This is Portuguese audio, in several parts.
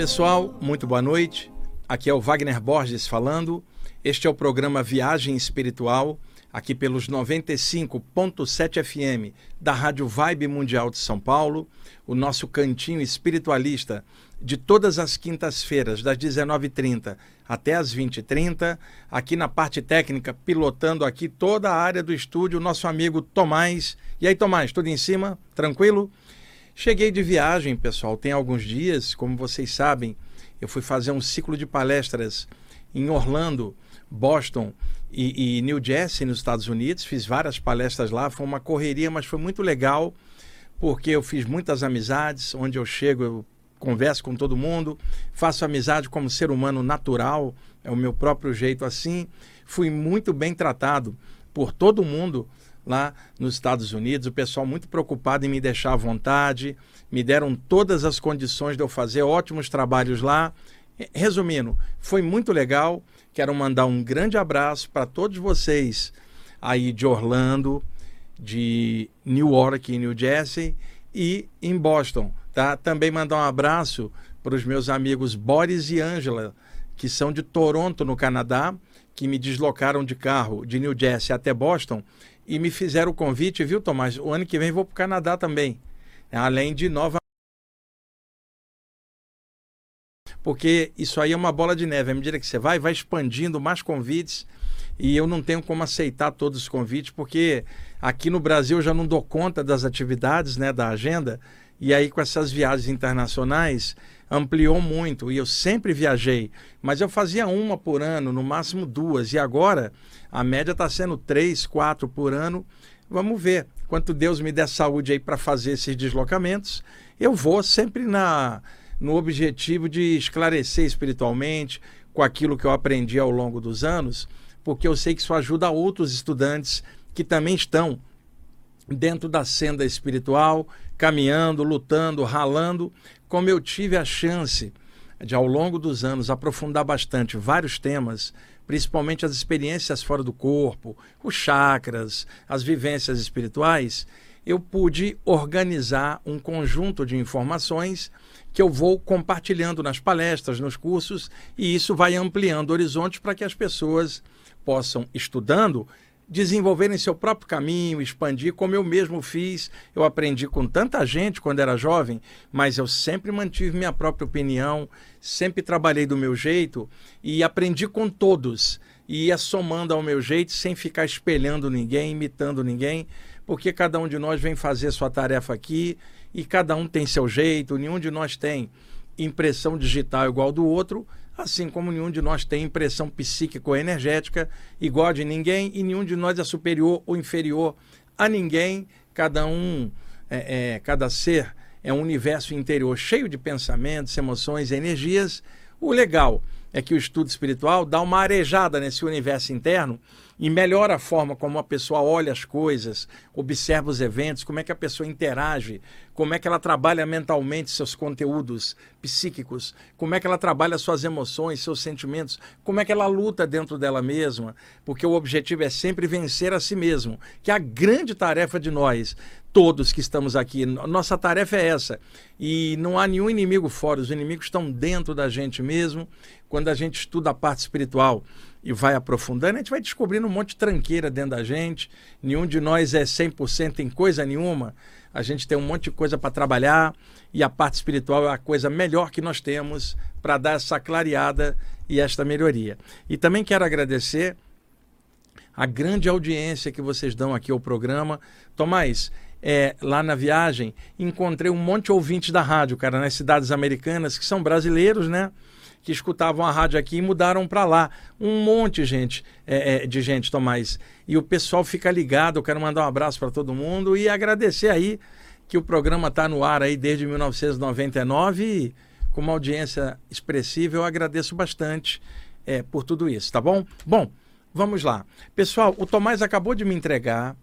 pessoal, muito boa noite. Aqui é o Wagner Borges falando. Este é o programa Viagem Espiritual, aqui pelos 95.7 FM da Rádio Vibe Mundial de São Paulo, o nosso cantinho espiritualista de todas as quintas-feiras, das 19h30 até as 20h30, aqui na parte técnica, pilotando aqui toda a área do estúdio, nosso amigo Tomás. E aí, Tomás, tudo em cima? Tranquilo? Cheguei de viagem, pessoal, tem alguns dias, como vocês sabem, eu fui fazer um ciclo de palestras em Orlando, Boston e, e, New Jersey, nos Estados Unidos. Fiz várias palestras lá, foi uma correria, mas foi muito legal, porque eu fiz muitas amizades. Onde eu chego, eu converso com todo mundo, faço amizade como ser humano natural, é o meu próprio jeito assim. Fui muito bem tratado por todo mundo lá nos Estados Unidos, o pessoal muito preocupado em me deixar à vontade, me deram todas as condições de eu fazer ótimos trabalhos lá. Resumindo, foi muito legal. Quero mandar um grande abraço para todos vocês aí de Orlando, de Newark, New Jersey e em Boston, tá? Também mandar um abraço para os meus amigos Boris e Angela, que são de Toronto, no Canadá, que me deslocaram de carro de New Jersey até Boston e me fizeram o convite, viu, Tomás? O ano que vem vou para o Canadá também, além de Nova porque isso aí é uma bola de neve. À medida que você vai, vai expandindo mais convites e eu não tenho como aceitar todos os convites, porque aqui no Brasil eu já não dou conta das atividades, né, da agenda, e aí com essas viagens internacionais ampliou muito e eu sempre viajei, mas eu fazia uma por ano, no máximo duas, e agora a média está sendo três, quatro por ano. Vamos ver quanto Deus me der saúde aí para fazer esses deslocamentos. Eu vou sempre na no objetivo de esclarecer espiritualmente com aquilo que eu aprendi ao longo dos anos, porque eu sei que isso ajuda outros estudantes que também estão dentro da senda espiritual, caminhando, lutando, ralando, como eu tive a chance de ao longo dos anos aprofundar bastante vários temas, principalmente as experiências fora do corpo, os chakras, as vivências espirituais, eu pude organizar um conjunto de informações que eu vou compartilhando nas palestras, nos cursos, e isso vai ampliando horizontes para que as pessoas possam, estudando, desenvolverem seu próprio caminho, expandir, como eu mesmo fiz. Eu aprendi com tanta gente quando era jovem, mas eu sempre mantive minha própria opinião, sempre trabalhei do meu jeito e aprendi com todos. E ia somando ao meu jeito, sem ficar espelhando ninguém, imitando ninguém, porque cada um de nós vem fazer sua tarefa aqui e cada um tem seu jeito, nenhum de nós tem impressão digital igual do outro, assim como nenhum de nós tem impressão psíquica ou energética igual de ninguém e nenhum de nós é superior ou inferior a ninguém, cada um, é, é, cada ser é um universo interior cheio de pensamentos, emoções, energias. O legal é que o estudo espiritual dá uma arejada nesse universo interno e melhora a forma como a pessoa olha as coisas, observa os eventos, como é que a pessoa interage, como é que ela trabalha mentalmente seus conteúdos psíquicos, como é que ela trabalha suas emoções, seus sentimentos, como é que ela luta dentro dela mesma, porque o objetivo é sempre vencer a si mesmo, que é a grande tarefa de nós, todos que estamos aqui. Nossa tarefa é essa. E não há nenhum inimigo fora, os inimigos estão dentro da gente mesmo. Quando a gente estuda a parte espiritual, e vai aprofundando, a gente vai descobrindo um monte de tranqueira dentro da gente. Nenhum de nós é 100% em coisa nenhuma. A gente tem um monte de coisa para trabalhar e a parte espiritual é a coisa melhor que nós temos para dar essa clareada e esta melhoria. E também quero agradecer a grande audiência que vocês dão aqui ao programa. Tomás, é, lá na viagem, encontrei um monte de ouvintes da rádio, cara, nas cidades americanas, que são brasileiros, né? Que escutavam a rádio aqui e mudaram para lá. Um monte de gente, é, é, de gente, Tomás. E o pessoal fica ligado. Eu quero mandar um abraço para todo mundo e agradecer aí que o programa está no ar aí desde 1999 e com uma audiência expressiva. Eu agradeço bastante é, por tudo isso, tá bom? Bom, vamos lá. Pessoal, o Tomás acabou de me entregar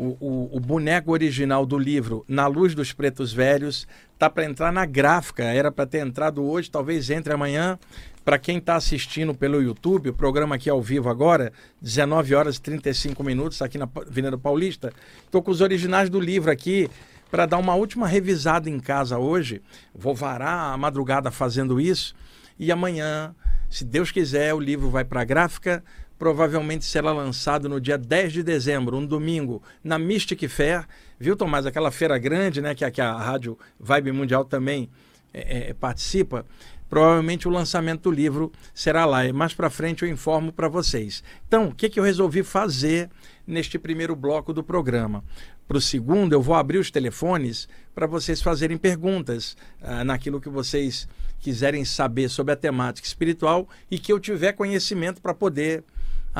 o, o, boneco original do livro Na Luz dos Pretos Velhos tá para entrar na gráfica. Era para ter entrado hoje, talvez entre amanhã. Para quem está assistindo pelo YouTube, o programa aqui ao vivo agora, 19 horas e 35 minutos, aqui na Avenida Paulista. Estou com os originais do livro aqui. para dar uma última revisada em casa hoje. Vou varar a madrugada fazendo isso e amanhã, se Deus quiser, o livro vai para a gráfica. Provavelmente será lançado no dia 10 de dezembro, um domingo, na Mystic Fair. Viu, Tomás? Aquela feira grande, né? Que, a, que a Rádio Vibe Mundial também é, é, participa. Provavelmente o lançamento do livro será lá. E mais para frente eu informo para vocês. Então, o que, que eu resolvi fazer neste primeiro bloco do programa? Para o segundo, eu vou abrir os telefones para vocês fazerem perguntas ah, naquilo que vocês quiserem saber sobre a temática espiritual e que eu tiver conhecimento para poder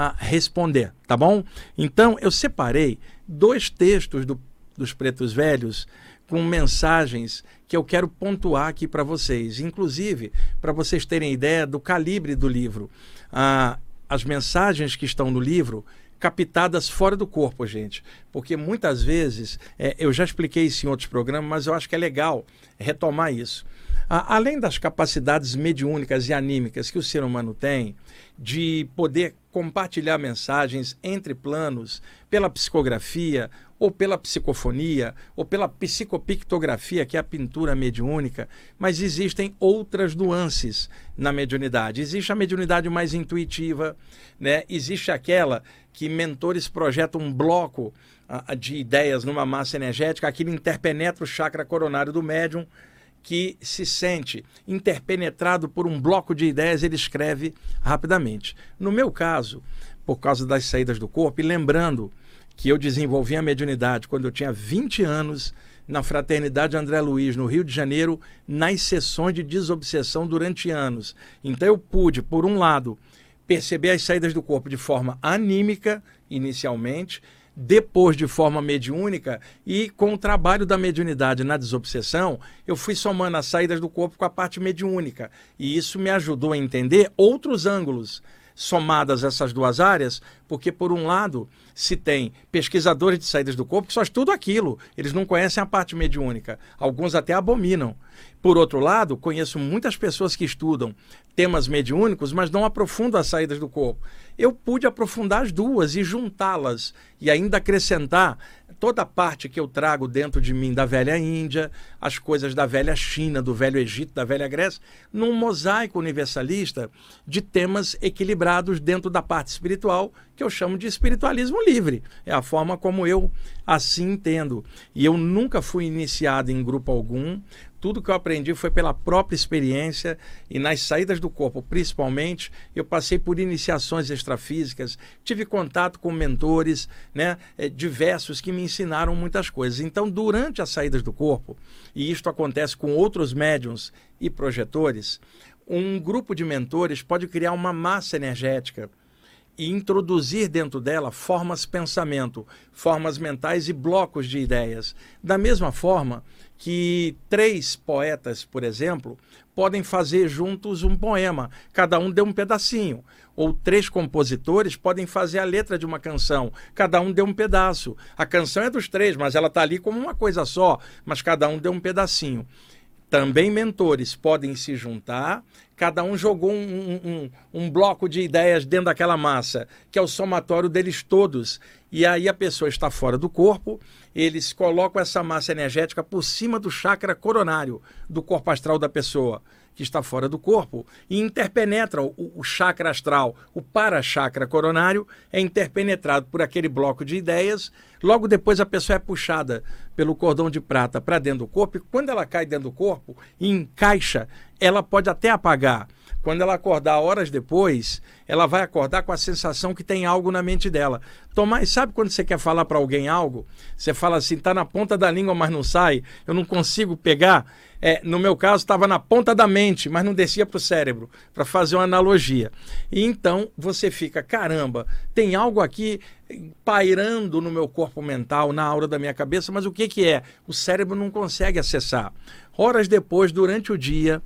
ah, responder, tá bom? Então, eu separei dois textos do, dos Pretos Velhos com mensagens que eu quero pontuar aqui para vocês, inclusive para vocês terem ideia do calibre do livro. Ah, as mensagens que estão no livro captadas fora do corpo, gente. Porque muitas vezes, é, eu já expliquei isso em outros programas, mas eu acho que é legal retomar isso. Além das capacidades mediúnicas e anímicas que o ser humano tem, de poder compartilhar mensagens entre planos pela psicografia ou pela psicofonia, ou pela psicopictografia, que é a pintura mediúnica, mas existem outras nuances na mediunidade. Existe a mediunidade mais intuitiva, né? existe aquela que mentores projetam um bloco de ideias numa massa energética, aquilo interpenetra o chakra coronário do médium, que se sente interpenetrado por um bloco de ideias, ele escreve rapidamente. No meu caso, por causa das saídas do corpo, e lembrando que eu desenvolvi a mediunidade quando eu tinha 20 anos na Fraternidade André Luiz, no Rio de Janeiro, nas sessões de desobsessão durante anos. Então eu pude, por um lado, perceber as saídas do corpo de forma anímica, inicialmente, depois de forma mediúnica e com o trabalho da mediunidade na desobsessão, eu fui somando as saídas do corpo com a parte mediúnica. E isso me ajudou a entender outros ângulos somadas essas duas áreas, porque, por um lado, se tem pesquisadores de saídas do corpo que só estudam aquilo, eles não conhecem a parte mediúnica, alguns até abominam. Por outro lado, conheço muitas pessoas que estudam temas mediúnicos, mas não aprofundam as saídas do corpo. Eu pude aprofundar as duas e juntá-las e ainda acrescentar toda a parte que eu trago dentro de mim da velha Índia, as coisas da velha China, do velho Egito, da velha Grécia, num mosaico universalista de temas equilibrados dentro da parte espiritual, que eu chamo de espiritualismo livre. É a forma como eu assim entendo. E eu nunca fui iniciado em grupo algum, tudo que eu aprendi foi pela própria experiência e nas saídas do corpo, principalmente, eu passei por iniciações extrafísicas, tive contato com mentores, né, eh, diversos que me ensinaram muitas coisas. Então, durante as saídas do corpo, e isto acontece com outros médiums e projetores, um grupo de mentores pode criar uma massa energética e introduzir dentro dela formas pensamento, formas mentais e blocos de ideias. Da mesma forma que três poetas, por exemplo, podem fazer juntos um poema, cada um deu um pedacinho. Ou três compositores podem fazer a letra de uma canção, cada um deu um pedaço. A canção é dos três, mas ela está ali como uma coisa só, mas cada um deu um pedacinho. Também mentores podem se juntar, cada um jogou um, um, um, bloco de ideias dentro daquela massa, que é o somatório deles todos. E aí a pessoa está fora do corpo, eles colocam essa massa energética por cima do chakra coronário do corpo astral da pessoa que está fora do corpo e interpenetra o, o chakra astral, o para-chakra coronário é interpenetrado por aquele bloco de ideias. Logo depois a pessoa é puxada pelo cordão de prata para dentro do corpo e quando ela cai dentro do corpo e encaixa, ela pode até apagar. Quando ela acordar horas depois, ela vai acordar com a sensação que tem algo na mente dela. Tomás, sabe quando você quer falar para alguém algo? Você fala assim, está na ponta da língua, mas não sai, eu não consigo pegar. É, no meu caso, estava na ponta da mente, mas não descia para o cérebro, para fazer uma analogia. E então você fica, caramba, tem algo aqui pairando no meu corpo mental, na aura da minha cabeça, mas o que, que é? O cérebro não consegue acessar. Horas depois, durante o dia,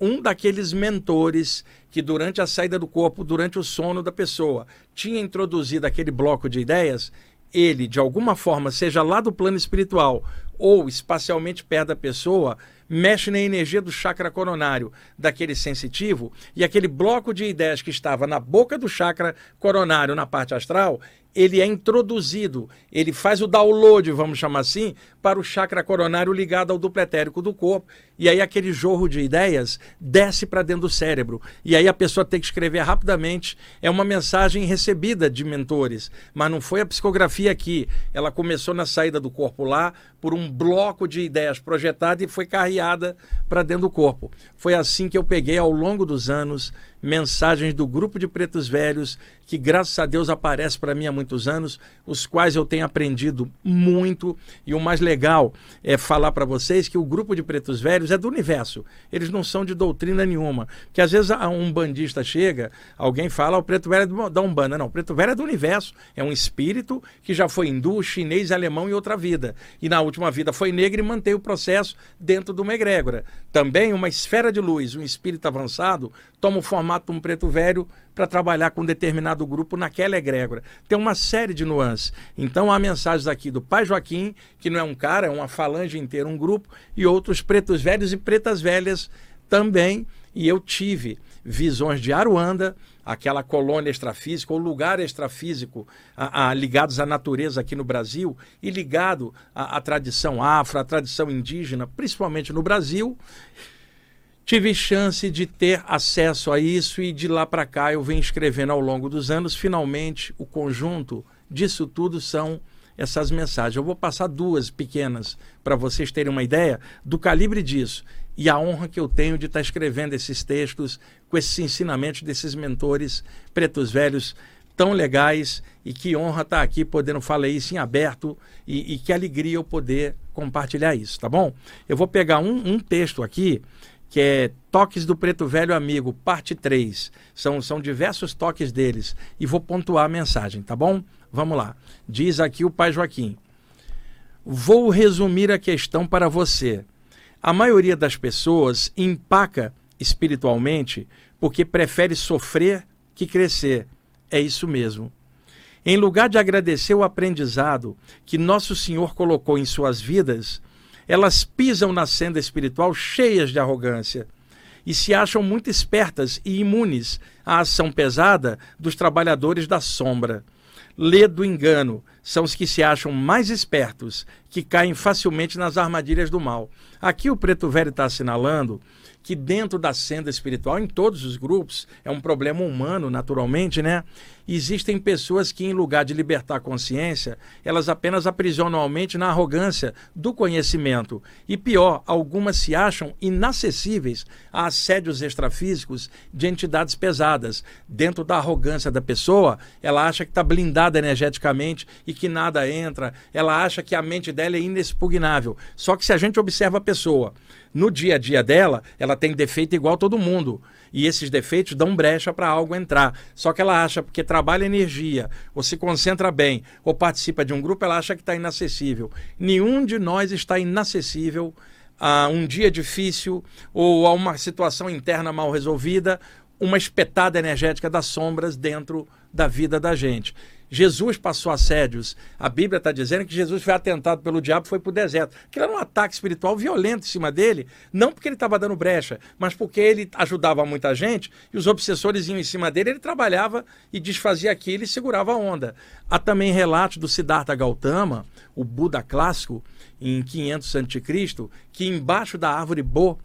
um daqueles mentores que durante a saída do corpo, durante o sono da pessoa, tinha introduzido aquele bloco de ideias, ele, de alguma forma, seja lá do plano espiritual ou espacialmente perto da pessoa, mexe na energia do chakra coronário daquele sensitivo e aquele bloco de ideias que estava na boca do chakra coronário na parte astral, ele é introduzido, ele faz o download, vamos chamar assim, para o chakra coronário ligado ao duplo etérico do corpo. E aí aquele jorro de ideias desce para dentro do cérebro. E aí a pessoa tem que escrever rapidamente. É uma mensagem recebida de mentores, mas não foi a psicografia aqui. Ela começou na saída do corpo lá por um bloco de ideias projetada e foi carreada para dentro do corpo. Foi assim que eu peguei ao longo dos anos mensagens do grupo de pretos velhos que graças a Deus aparece para mim há muitos anos, os quais eu tenho aprendido muito e o mais legal é falar para vocês que o grupo de pretos velhos é do universo. Eles não são de doutrina nenhuma, que às vezes um bandista chega, alguém fala, o preto velho é da Umbanda, não, o preto velho é do universo, é um espírito que já foi hindu, chinês, alemão em outra vida. E na última vida foi negro e mantém o processo dentro de uma egrégora. Também uma esfera de luz, um espírito avançado, toma o formato um preto velho para trabalhar com determinado grupo naquela egrégora. Tem uma série de nuances. Então há mensagens aqui do Pai Joaquim, que não é um cara, é uma falange inteira, um grupo, e outros pretos velhos e pretas velhas também. E eu tive visões de Aruanda, aquela colônia extrafísica, ou lugar extrafísico a, a, ligados à natureza aqui no Brasil e ligado à tradição afro, à tradição indígena, principalmente no Brasil tive chance de ter acesso a isso e de lá para cá eu venho escrevendo ao longo dos anos. Finalmente, o conjunto disso tudo são essas mensagens. Eu vou passar duas pequenas para vocês terem uma ideia do calibre disso e a honra que eu tenho de estar escrevendo esses textos com esses ensinamentos desses mentores pretos velhos tão legais e que honra estar aqui podendo falar isso em aberto e, e que alegria eu poder compartilhar isso, tá bom? Eu vou pegar um, um texto aqui que é Toques do Preto Velho Amigo, parte 3. São, são diversos toques deles. E vou pontuar a mensagem, tá bom? Vamos lá. Diz aqui o pai Joaquim. Vou resumir a questão para você. A maioria das pessoas empaca espiritualmente porque prefere sofrer que crescer. É isso mesmo. Em lugar de agradecer o aprendizado que Nosso Senhor colocou em suas vidas, elas pisam na senda espiritual cheias de arrogância e se acham muito espertas e imunes à ação pesada dos trabalhadores da sombra. Lê do engano são os que se acham mais espertos, que caem facilmente nas armadilhas do mal. Aqui o Preto Velho está assinalando que dentro da senda espiritual, em todos os grupos, é um problema humano, naturalmente, né? Existem pessoas que, em lugar de libertar a consciência, elas apenas aprisionam a mente na arrogância do conhecimento. E pior, algumas se acham inacessíveis a assédios extrafísicos de entidades pesadas. Dentro da arrogância da pessoa, ela acha que está blindada energeticamente e que nada entra. Ela acha que a mente dela é inexpugnável. Só que se a gente observa a pessoa no dia a dia dela, ela tem defeito igual todo mundo. E esses defeitos dão brecha para algo entrar. Só que ela acha, porque trabalha energia, ou se concentra bem, ou participa de um grupo, ela acha que está inacessível. Nenhum de nós está inacessível a um dia difícil ou a uma situação interna mal resolvida, uma espetada energética das sombras dentro da vida da gente. Jesus passou assédios. A Bíblia está dizendo que Jesus foi atentado pelo diabo e foi para o deserto. Aquilo era um ataque espiritual violento em cima dele, não porque ele estava dando brecha, mas porque ele ajudava muita gente e os obsessores iam em cima dele, ele trabalhava e desfazia aquilo e segurava a onda. Há também relatos do Siddhartha Gautama, o Buda clássico, em 500 a.C., que embaixo da árvore Bo,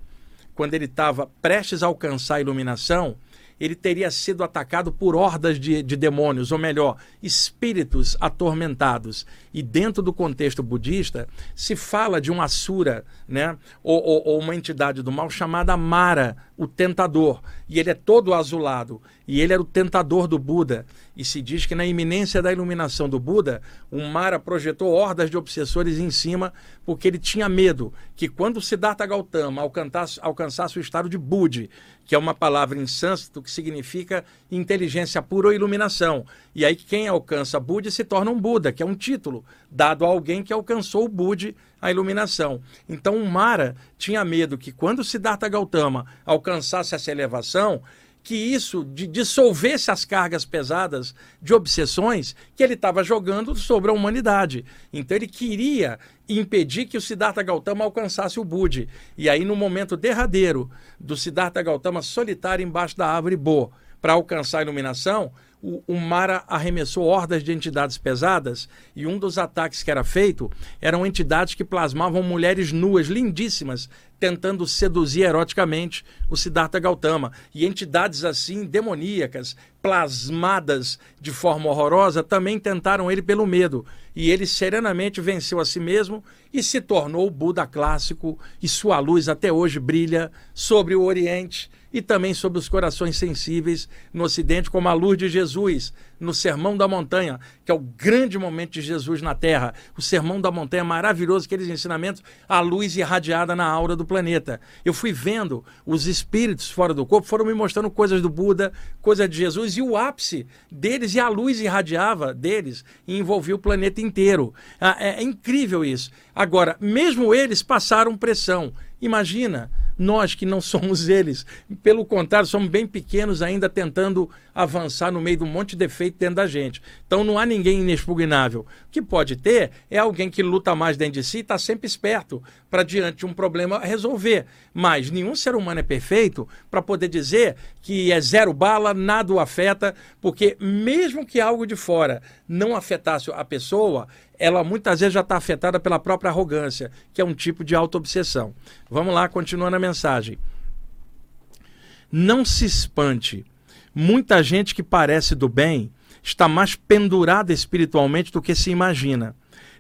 quando ele estava prestes a alcançar a iluminação, ele teria sido atacado por hordas de, de demônios, ou melhor, espíritos atormentados. E dentro do contexto budista, se fala de um Asura, né? ou, ou, ou uma entidade do mal chamada Mara, o tentador. E ele é todo azulado. E ele era o tentador do Buda. E se diz que na iminência da iluminação do Buda, o Mara projetou hordas de obsessores em cima, porque ele tinha medo que quando Siddhartha Gautama alcançasse, alcançasse o estado de Budi, que é uma palavra em sânscrito que significa inteligência pura ou iluminação. E aí quem alcança Budi se torna um Buda, que é um título dado a alguém que alcançou o Budi, a iluminação. Então o Mara tinha medo que quando Siddhartha Gautama alcançasse essa elevação, que isso dissolvesse as cargas pesadas de obsessões que ele estava jogando sobre a humanidade. Então ele queria impedir que o Siddhartha Gautama alcançasse o Budi. E aí, no momento derradeiro do Siddhartha Gautama solitário embaixo da árvore Bo, para alcançar a iluminação, o, o Mara arremessou hordas de entidades pesadas e um dos ataques que era feito eram entidades que plasmavam mulheres nuas, lindíssimas, tentando seduzir eroticamente o Siddhartha Gautama. E entidades assim, demoníacas, plasmadas de forma horrorosa, também tentaram ele pelo medo. E ele serenamente venceu a si mesmo e se tornou o Buda clássico, e sua luz até hoje brilha sobre o Oriente e também sobre os corações sensíveis no Ocidente, como a luz de Jesus no Sermão da Montanha, que é o grande momento de Jesus na Terra. O Sermão da Montanha é maravilhoso, aqueles ensinamentos, a luz irradiada na aura do planeta. Eu fui vendo os espíritos fora do corpo, foram me mostrando coisas do Buda, coisas de Jesus, e o ápice deles, e a luz irradiava deles e envolvia o planeta inteiro. Ah, é, é incrível isso. Agora, mesmo eles passaram pressão. Imagina nós que não somos eles, pelo contrário, somos bem pequenos ainda tentando avançar no meio de um monte de defeito dentro da gente. Então não há ninguém inexpugnável. O que pode ter é alguém que luta mais dentro de si e está sempre esperto para, diante de um problema, resolver. Mas nenhum ser humano é perfeito para poder dizer que é zero bala, nada o afeta, porque mesmo que algo de fora não afetasse a pessoa, ela muitas vezes já está afetada pela própria arrogância, que é um tipo de auto-obsessão. Vamos lá, continuando a mensagem. Não se espante. Muita gente que parece do bem está mais pendurada espiritualmente do que se imagina.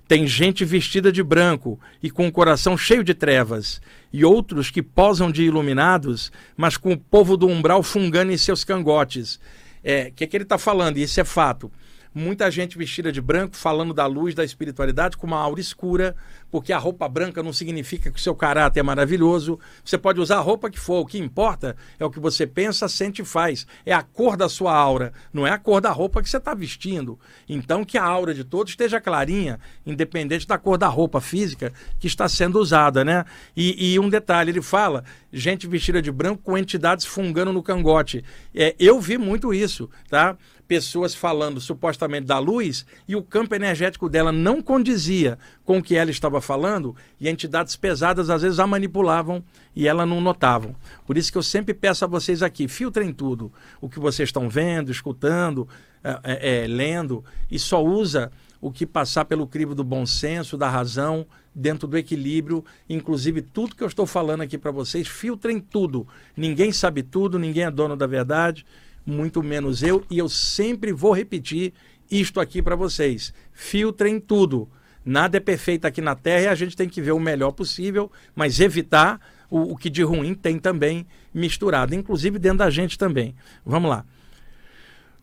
Tem gente vestida de branco e com o coração cheio de trevas, e outros que posam de iluminados, mas com o povo do umbral fungando em seus cangotes. O é, que, é que ele está falando? Isso é fato muita gente vestida de branco, falando da luz, da espiritualidade, com uma aura escura, porque a roupa branca não significa que o seu caráter é maravilhoso. Você pode usar a roupa que for, o que importa é o que você pensa, sente e faz. É a cor da sua aura, não é a cor da roupa que você está vestindo. Então, que a aura de todos esteja clarinha, independente da cor da roupa física que está sendo usada, né? E, e um detalhe, ele fala, gente vestida de branco com entidades fungando no cangote. É, eu vi muito isso, tá? Pessoas falando supostamente da luz e o campo energético dela não condizia com o que ela estava falando e entidades pesadas às vezes a manipulavam e ela não notavam. Por isso que eu sempre peço a vocês aqui, filtrem tudo, o que vocês estão vendo, escutando, é, é, é, lendo e só usa o que passar pelo crivo do bom senso, da razão, dentro do equilíbrio, inclusive tudo que eu estou falando aqui para vocês, filtrem tudo. Ninguém sabe tudo, ninguém é dono da verdade muito menos eu, e eu sempre vou repetir isto aqui para vocês. Filtrem tudo. Nada é perfeito aqui na Terra e a gente tem que ver o melhor possível, mas evitar o, o que de ruim tem também misturado, inclusive dentro da gente também. Vamos lá.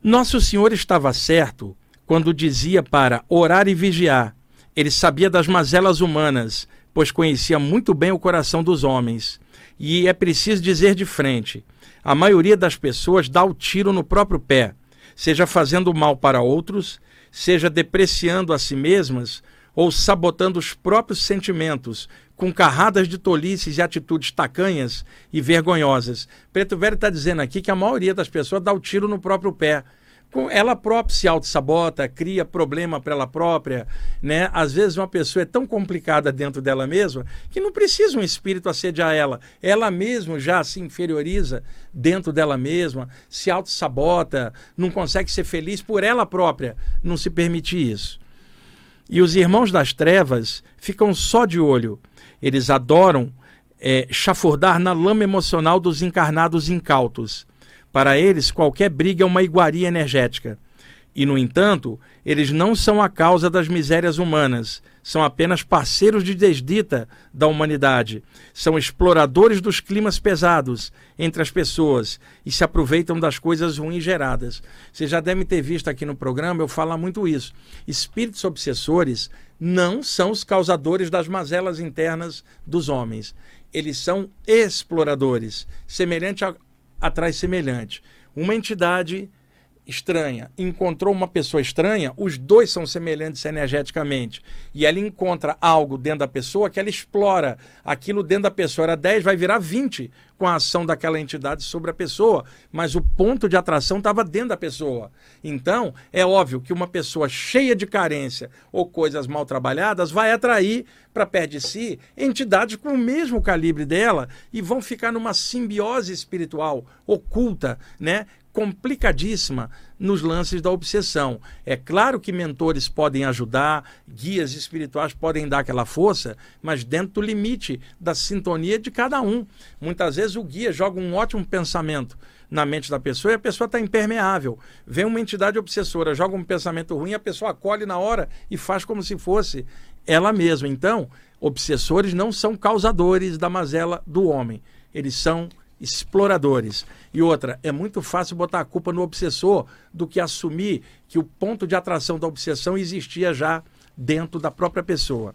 Nosso Senhor estava certo quando dizia para orar e vigiar. Ele sabia das mazelas humanas, pois conhecia muito bem o coração dos homens. E é preciso dizer de frente: a maioria das pessoas dá o tiro no próprio pé, seja fazendo mal para outros, seja depreciando a si mesmas ou sabotando os próprios sentimentos com carradas de tolices e atitudes tacanhas e vergonhosas. Preto Velho está dizendo aqui que a maioria das pessoas dá o tiro no próprio pé ela própria se auto-sabota, cria problema para ela própria, né? Às vezes uma pessoa é tão complicada dentro dela mesma que não precisa um espírito assediar ela. Ela mesma já se inferioriza dentro dela mesma, se auto-sabota, não consegue ser feliz por ela própria, não se permite isso. E os irmãos das trevas ficam só de olho. Eles adoram é, chafurdar na lama emocional dos encarnados incautos para eles, qualquer briga é uma iguaria energética. E, no entanto, eles não são a causa das misérias humanas, são apenas parceiros de desdita da humanidade. São exploradores dos climas pesados entre as pessoas e se aproveitam das coisas ruins geradas. Vocês já devem ter visto aqui no programa eu falar muito isso. Espíritos obsessores não são os causadores das mazelas internas dos homens. Eles são exploradores, semelhante a, atrai semelhante. Uma entidade estranha encontrou uma pessoa estranha, os dois são semelhantes energeticamente. E ela encontra algo dentro da pessoa que ela explora. Aquilo dentro da pessoa era 10, vai virar 20 com a ação daquela entidade sobre a pessoa, mas o ponto de atração estava dentro da pessoa. Então, é óbvio que uma pessoa cheia de carência ou coisas mal trabalhadas vai atrair para perto de si entidades com o mesmo calibre dela e vão ficar numa simbiose espiritual oculta, né? Complicadíssima nos lances da obsessão. É claro que mentores podem ajudar, guias espirituais podem dar aquela força, mas dentro do limite da sintonia de cada um. Muitas vezes o guia joga um ótimo pensamento na mente da pessoa e a pessoa está impermeável. Vem uma entidade obsessora, joga um pensamento ruim, a pessoa acolhe na hora e faz como se fosse ela mesma. Então, obsessores não são causadores da mazela do homem, eles são exploradores. E outra, é muito fácil botar a culpa no obsessor do que assumir que o ponto de atração da obsessão existia já dentro da própria pessoa.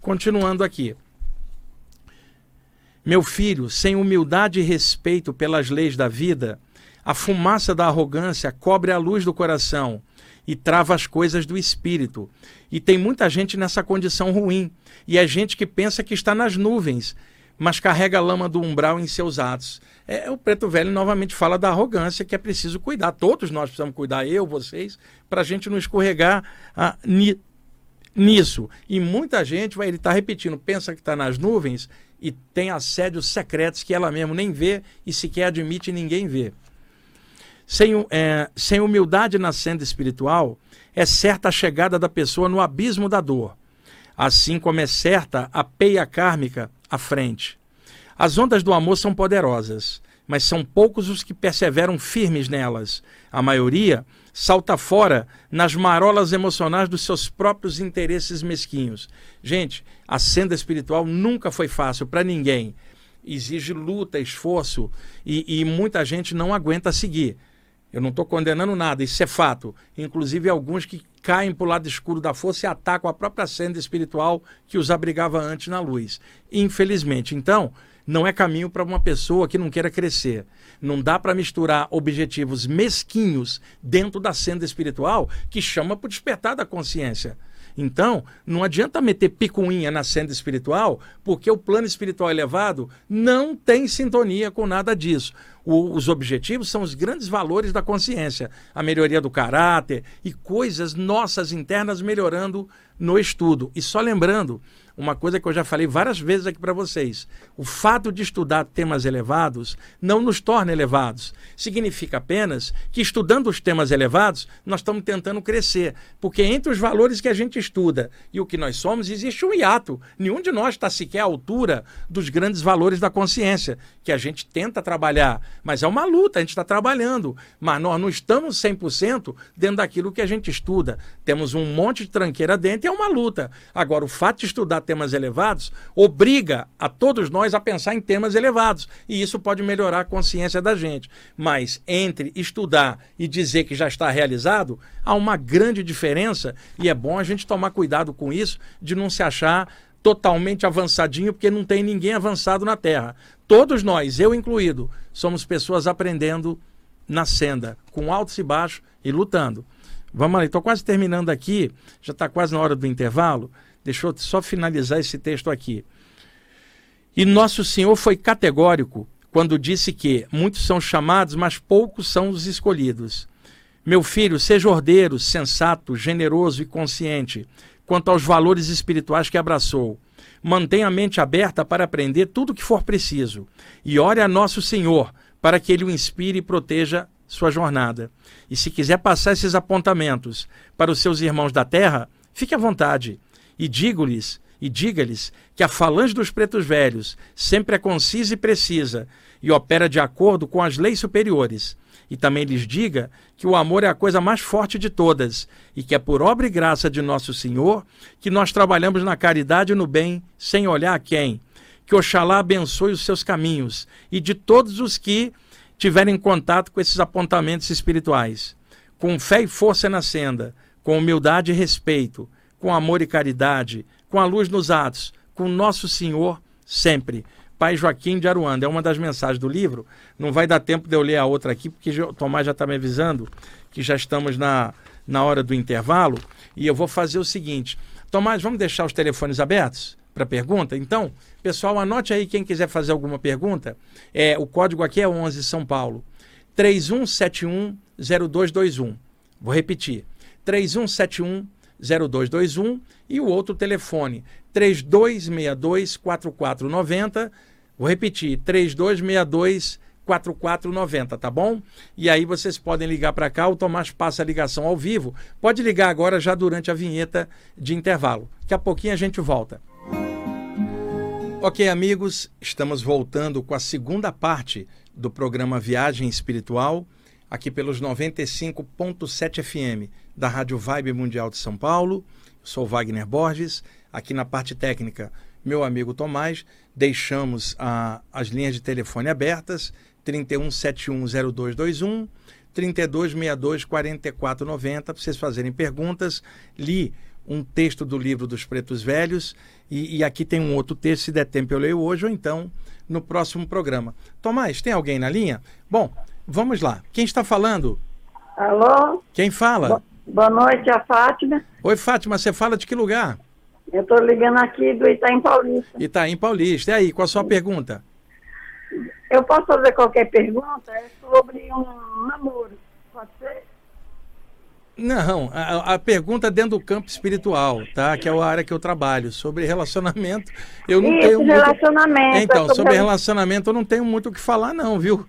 Continuando aqui. Meu filho, sem humildade e respeito pelas leis da vida, a fumaça da arrogância cobre a luz do coração e trava as coisas do espírito. E tem muita gente nessa condição ruim. E é gente que pensa que está nas nuvens mas carrega a lama do umbral em seus atos. É, o preto velho novamente fala da arrogância que é preciso cuidar. Todos nós precisamos cuidar, eu, vocês, para a gente não escorregar ah, ni, nisso. E muita gente vai ele está repetindo, pensa que está nas nuvens e tem assédios secretos que ela mesmo nem vê e sequer admite ninguém vê. Sem, é, sem humildade na senda espiritual, é certa a chegada da pessoa no abismo da dor. Assim como é certa a peia kármica à frente. As ondas do amor são poderosas, mas são poucos os que perseveram firmes nelas. A maioria salta fora nas marolas emocionais dos seus próprios interesses mesquinhos. Gente, a senda espiritual nunca foi fácil para ninguém. Exige luta, esforço e, e muita gente não aguenta seguir. Eu não estou condenando nada, isso é fato. Inclusive alguns que caem para o lado escuro da força e atacam a própria senda espiritual que os abrigava antes na luz. Infelizmente. Então, não é caminho para uma pessoa que não queira crescer. Não dá para misturar objetivos mesquinhos dentro da senda espiritual que chama para o despertar da consciência. Então, não adianta meter picuinha na senda espiritual, porque o plano espiritual elevado não tem sintonia com nada disso. O, os objetivos são os grandes valores da consciência, a melhoria do caráter e coisas nossas internas melhorando no estudo. E só lembrando uma coisa que eu já falei várias vezes aqui para vocês: o fato de estudar temas elevados não nos torna elevados. Significa apenas que estudando os temas elevados, nós estamos tentando crescer. Porque entre os valores que a gente estuda e o que nós somos, existe um hiato. Nenhum de nós está sequer à altura dos grandes valores da consciência, que a gente tenta trabalhar. Mas é uma luta, a gente está trabalhando. Mas nós não estamos 100% dentro daquilo que a gente estuda. Temos um monte de tranqueira dentro e é uma luta. Agora, o fato de estudar temas elevados obriga a todos nós a pensar em temas elevados. E isso pode melhorar a consciência da gente. Mas entre estudar e dizer que já está realizado, há uma grande diferença e é bom a gente tomar cuidado com isso, de não se achar totalmente avançadinho, porque não tem ninguém avançado na Terra. Todos nós, eu incluído, somos pessoas aprendendo na senda, com altos e baixos e lutando. Vamos lá, estou quase terminando aqui, já está quase na hora do intervalo. Deixa eu só finalizar esse texto aqui. E Nosso Senhor foi categórico quando disse que muitos são chamados, mas poucos são os escolhidos. Meu filho, seja ordeiro, sensato, generoso e consciente quanto aos valores espirituais que abraçou. Mantenha a mente aberta para aprender tudo o que for preciso. E ore a Nosso Senhor para que Ele o inspire e proteja sua jornada. E se quiser passar esses apontamentos para os seus irmãos da terra, fique à vontade. E digo-lhes, e diga-lhes que a falange dos pretos velhos sempre é concisa e precisa e opera de acordo com as leis superiores. E também lhes diga que o amor é a coisa mais forte de todas e que é por obra e graça de nosso Senhor que nós trabalhamos na caridade e no bem sem olhar a quem. Que Oxalá abençoe os seus caminhos e de todos os que tiverem contato com esses apontamentos espirituais. Com fé e força na senda, com humildade e respeito, com amor e caridade, com a luz nos atos, com Nosso Senhor sempre. Pai Joaquim de Aruanda. É uma das mensagens do livro. Não vai dar tempo de eu ler a outra aqui, porque o Tomás já está me avisando que já estamos na, na hora do intervalo. E eu vou fazer o seguinte: Tomás, vamos deixar os telefones abertos? para pergunta? Então, pessoal, anote aí quem quiser fazer alguma pergunta. É, o código aqui é 11 São Paulo. 3171 0221. Vou repetir. 3171 0221 e o outro telefone 3262 4490. Vou repetir, 3262 4490, tá bom? E aí vocês podem ligar para cá, o Tomás passa a ligação ao vivo. Pode ligar agora já durante a vinheta de intervalo. Daqui a pouquinho a gente volta. Ok, amigos, estamos voltando com a segunda parte do programa Viagem Espiritual, aqui pelos 95.7 FM da Rádio Vibe Mundial de São Paulo. Eu sou Wagner Borges, aqui na parte técnica, meu amigo Tomás. Deixamos as linhas de telefone abertas, 31710221, 3262-4490, para vocês fazerem perguntas. Li um texto do livro dos Pretos Velhos e, e, aqui tem um outro texto, se der tempo eu leio hoje ou então no próximo programa. Tomás, tem alguém na linha? Bom, vamos lá. Quem está falando? Alô? Quem fala? Bo boa noite, a Fátima. Oi, Fátima, você fala de que lugar? Eu estou ligando aqui do Itaim Paulista. Itaim Paulista. E aí, qual a sua pergunta? Eu posso fazer qualquer pergunta? É sobre um namoro. Pode ser? Não, a, a, pergunta é dentro do campo espiritual, tá? Que é a área que eu trabalho. Sobre relacionamento, eu não Isso, tenho relacionamento. Muito... Então, é sobre, sobre relacionamento eu não tenho muito o que falar, não, viu?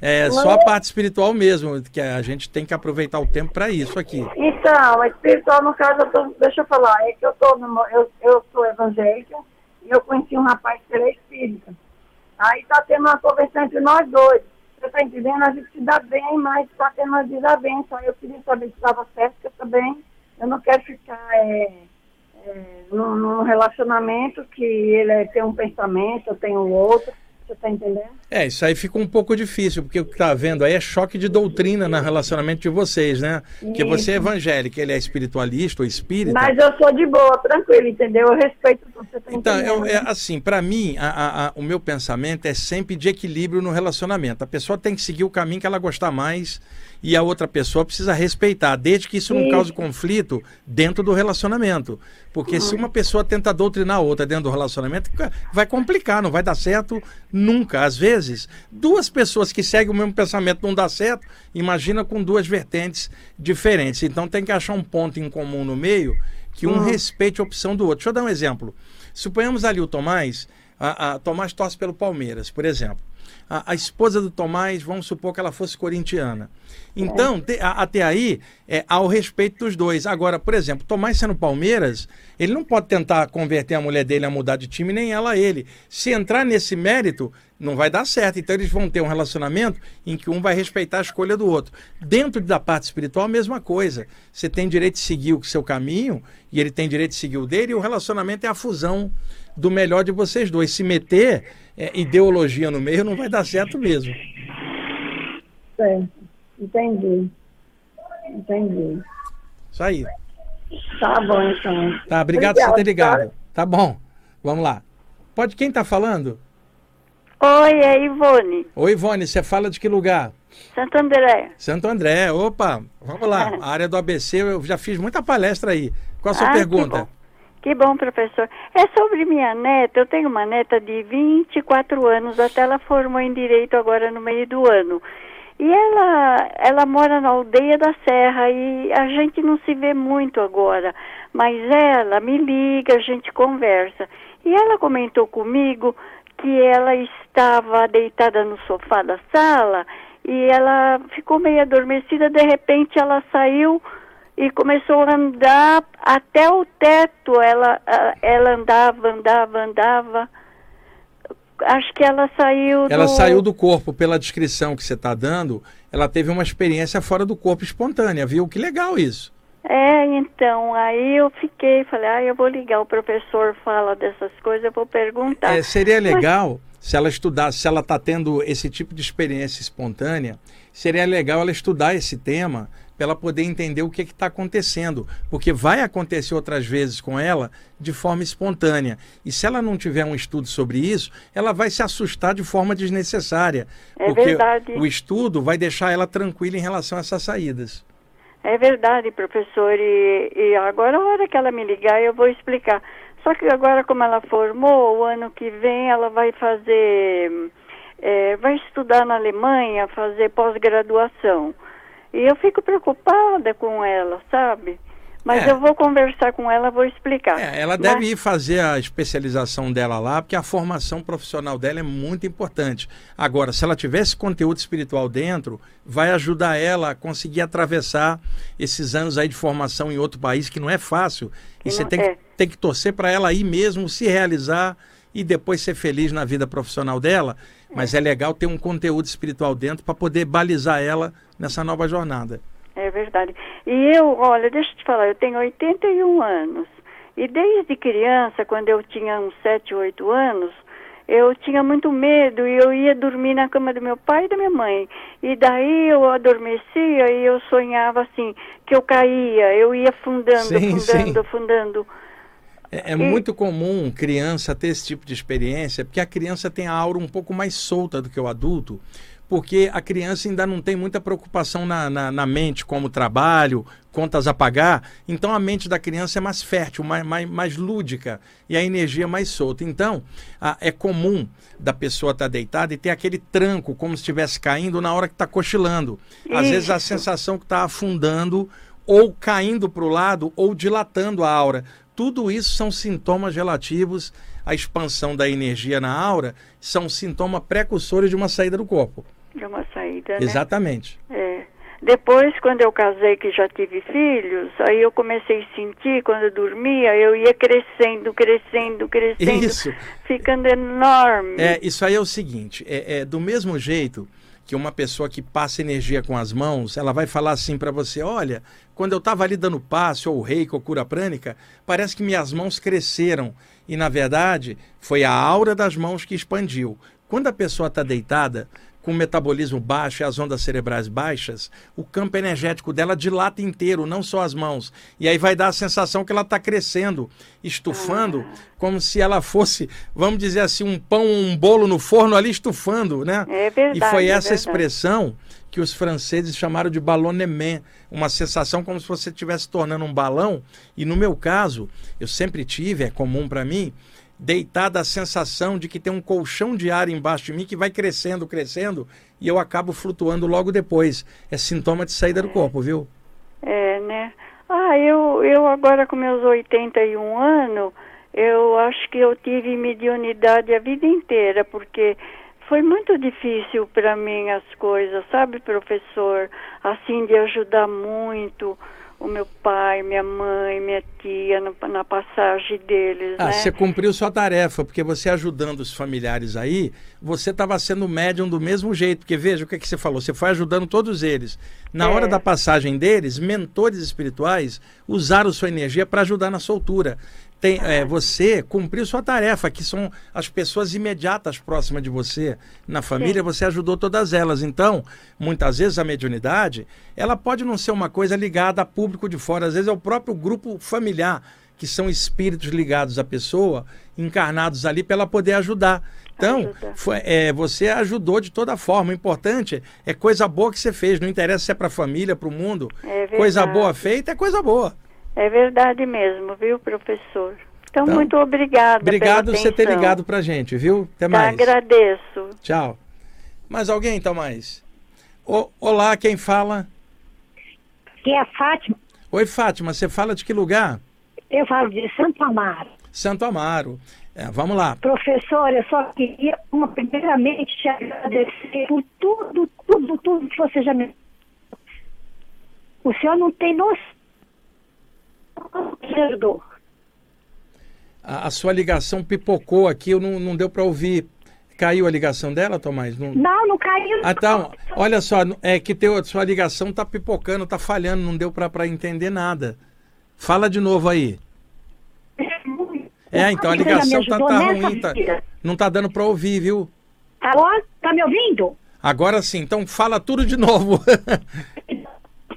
É só a parte espiritual mesmo, que a gente tem que aproveitar o tempo para isso aqui. Então, espiritual, no caso, eu tô, deixa eu falar, é que eu, tô eu, eu sou evangélica e eu conheci um rapaz que é espírita. Aí tá tendo uma conversa entre nós dois. Você tá entendendo? A gente se dá bem, mas tá tendo uma desavença. Aí eu queria saber se estava certo, porque eu também eu não quero ficar é, é, num, num relacionamento que ele é, tem um pensamento, eu tenho outro. Você está entendendo? É, isso aí fica um pouco difícil, porque o que está vendo aí é choque de doutrina no relacionamento de vocês, né? Porque você é evangélico, ele é espiritualista ou espírita. Mas eu sou de boa, tranquilo, entendeu? Eu respeito o que você está Então, eu, é, assim, para mim, a, a, o meu pensamento é sempre de equilíbrio no relacionamento. A pessoa tem que seguir o caminho que ela gostar mais e a outra pessoa precisa respeitar, desde que isso não cause conflito dentro do relacionamento. Porque uhum. se uma pessoa tenta doutrinar a outra dentro do relacionamento, vai complicar, não vai dar certo nunca. Às vezes, duas pessoas que seguem o mesmo pensamento não dá certo, imagina com duas vertentes diferentes. Então tem que achar um ponto em comum no meio que um uhum. respeite a opção do outro. Deixa eu dar um exemplo. Suponhamos ali o Tomás, a, a Tomás torce pelo Palmeiras, por exemplo a, a, esposa do Tomás, vamos supor que ela fosse corintiana. Então, te, a, até aí, é, ao respeito dos dois. Agora, por exemplo, Tomás sendo Palmeiras, ele não pode tentar converter a mulher dele a mudar de time, nem ela a ele. Se entrar nesse mérito, não vai dar certo. Então, eles vão ter um relacionamento em que um vai respeitar a escolha do outro. Dentro da parte espiritual, a mesma coisa. Você tem direito de seguir o seu caminho e ele tem direito de seguir o dele, e o relacionamento é a fusão do melhor de vocês dois. Se meter é, ideologia no meio, não vai dar certo mesmo. Certo, entendi. Entendi. Isso aí. Tá bom, então. Tá, obrigado, por você ter ligado. Tá? tá bom, vamos lá. Pode, quem tá falando? Oi, é Ivone. Oi, Ivone, você fala de que lugar? Santo André. Santo André, opa, vamos lá. A área do ABC, eu já fiz muita palestra aí. Qual a sua ah, pergunta? Que bom, professor. É sobre minha neta. Eu tenho uma neta de 24 anos, até ela formou em direito agora no meio do ano. E ela, ela mora na aldeia da Serra e a gente não se vê muito agora. Mas ela me liga, a gente conversa. E ela comentou comigo que ela estava deitada no sofá da sala e ela ficou meio adormecida. De repente, ela saiu e começou a andar até o teto. Ela, ela andava, andava, andava. Acho que ela saiu. Ela do... saiu do corpo pela descrição que você está dando. Ela teve uma experiência fora do corpo espontânea, viu? Que legal isso. É, então, aí eu fiquei, falei, ah, eu vou ligar, o professor fala dessas coisas, eu vou perguntar. É, seria legal Mas... se ela estudasse, se ela está tendo esse tipo de experiência espontânea, seria legal ela estudar esse tema para ela poder entender o que está acontecendo, porque vai acontecer outras vezes com ela de forma espontânea. E se ela não tiver um estudo sobre isso, ela vai se assustar de forma desnecessária, é porque verdade. o estudo vai deixar ela tranquila em relação a essas saídas. É verdade, professor. E, e agora, a hora que ela me ligar, eu vou explicar. Só que agora, como ela formou, o ano que vem ela vai fazer, é, vai estudar na Alemanha, fazer pós-graduação. E eu fico preocupada com ela, sabe? Mas É. eu vou conversar com ela, vou explicar. É, ela deve ir fazer a especialização dela lá, porque a formação profissional dela é muito importante. Agora, se ela tivesse conteúdo espiritual dentro, vai ajudar ela a conseguir atravessar esses anos aí de formação em outro país, que não é fácil. E Que você não- tem, é. que, tem que torcer para ela aí mesmo se realizar e depois ser feliz na vida profissional dela. Mas é legal ter um conteúdo espiritual dentro para poder balizar ela nessa nova jornada. É verdade. E eu, olha, deixa eu te falar, eu tenho 81 anos. E desde criança, quando eu tinha uns 7, 8 anos, eu tinha muito medo e eu ia dormir na cama do meu pai e da minha mãe. E daí eu adormecia e eu sonhava assim, que eu caía, eu ia afundando, Sim, afundando, sim. afundando. É, é E- muito comum criança ter esse tipo de experiência, porque a criança tem a aura um pouco mais solta do que o adulto, porque a criança ainda não tem muita preocupação na, na, na mente, como trabalho, contas a pagar. Então a mente da criança é mais fértil, mais, mais, mais lúdica e a energia mais solta. Então a- é comum da pessoa estar deitada e ter aquele tranco, como se estivesse caindo na hora que está cochilando. Às vezes a Isso. sensação que está afundando ou caindo para o lado ou dilatando a aura. Tudo isso são sintomas relativos à expansão da energia na aura, são sintomas precursores de uma saída do corpo. De uma saída, né? Exatamente. É. Depois, quando eu casei, que já tive filhos, aí eu comecei a sentir, quando eu dormia, eu ia crescendo, crescendo, crescendo, Isso. ficando enorme. É, isso aí é o seguinte, é, é do mesmo jeito que uma pessoa que passa energia com as mãos, ela vai falar assim para você, olha, quando eu estava ali dando passe ou reiki ou cura prânica, parece que minhas mãos cresceram e na verdade foi a aura das mãos que expandiu. Quando a pessoa está deitada com o metabolismo baixo e as ondas cerebrais baixas, o campo energético dela dilata inteiro, não só as mãos. E aí vai dar a sensação que ela está crescendo, estufando, como se ela fosse, vamos dizer assim, um pão, um bolo no forno ali estufando, né? É verdade, E foi é essa verdade. expressão que os franceses chamaram de ballonnement, uma sensação como se você estivesse tornando um balão. E no meu caso, eu sempre tive, é comum para mim, deitada a sensação de que tem um colchão de ar embaixo de mim que vai crescendo, crescendo, e eu acabo flutuando logo depois. É sintoma de saída do corpo, viu? É, né? Ah, eu, eu agora com meus 81 anos, eu acho que eu tive mediunidade a vida inteira, porque foi muito difícil para mim as coisas, sabe, professor? Assim, de ajudar muito o meu pai, minha mãe, minha tia, no- na passagem deles, Ah, né? você cumpriu sua tarefa, porque você ajudando os familiares aí, você estava sendo médium do mesmo jeito. Porque veja o que, que você falou, você foi ajudando todos eles. Na É. hora da passagem deles, mentores espirituais usaram sua energia para ajudar na soltura. Tem, é, você cumpriu sua tarefa, que são as pessoas imediatas próximas de você na família, você ajudou todas elas. Então, muitas vezes a mediunidade, ela pode não ser uma coisa ligada a público de fora, às vezes é o próprio grupo familiar que são espíritos ligados à pessoa, encarnados ali para ela poder ajudar. Então, foi- é, você ajudou de toda forma. O importante é coisa boa que você fez. Não interessa se é para a família, para o mundo. É coisa boa feita é coisa boa. É verdade mesmo, viu, professor? Então, Então, muito obrigada Obrigado por você ter ligado para gente, viu? Até Tá, mais. agradeço. Tchau. Mais alguém, então, mais? Ô, olá, quem fala? que é a Fátima. Oi, Fátima, você fala de que lugar? Eu falo de Santo Amaro. Santo Amaro. É, vamos lá. Professor, eu só queria, uma, primeiramente, te agradecer por tudo, tudo, tudo que você já me. O senhor não tem noção. A, a sua ligação pipocou aqui, eu não, não deu para ouvir. Caiu a ligação dela, Tomás? Não... Não, não caiu. Ah, então, olha só, é que teu, sua ligação tá pipocando, tá falhando, não deu para entender nada. Fala de novo aí. É, então a ligação tá, tá ruim, tá, não tá dando para ouvir, viu? Alô? Tá me ouvindo? Agora sim, então fala tudo de novo.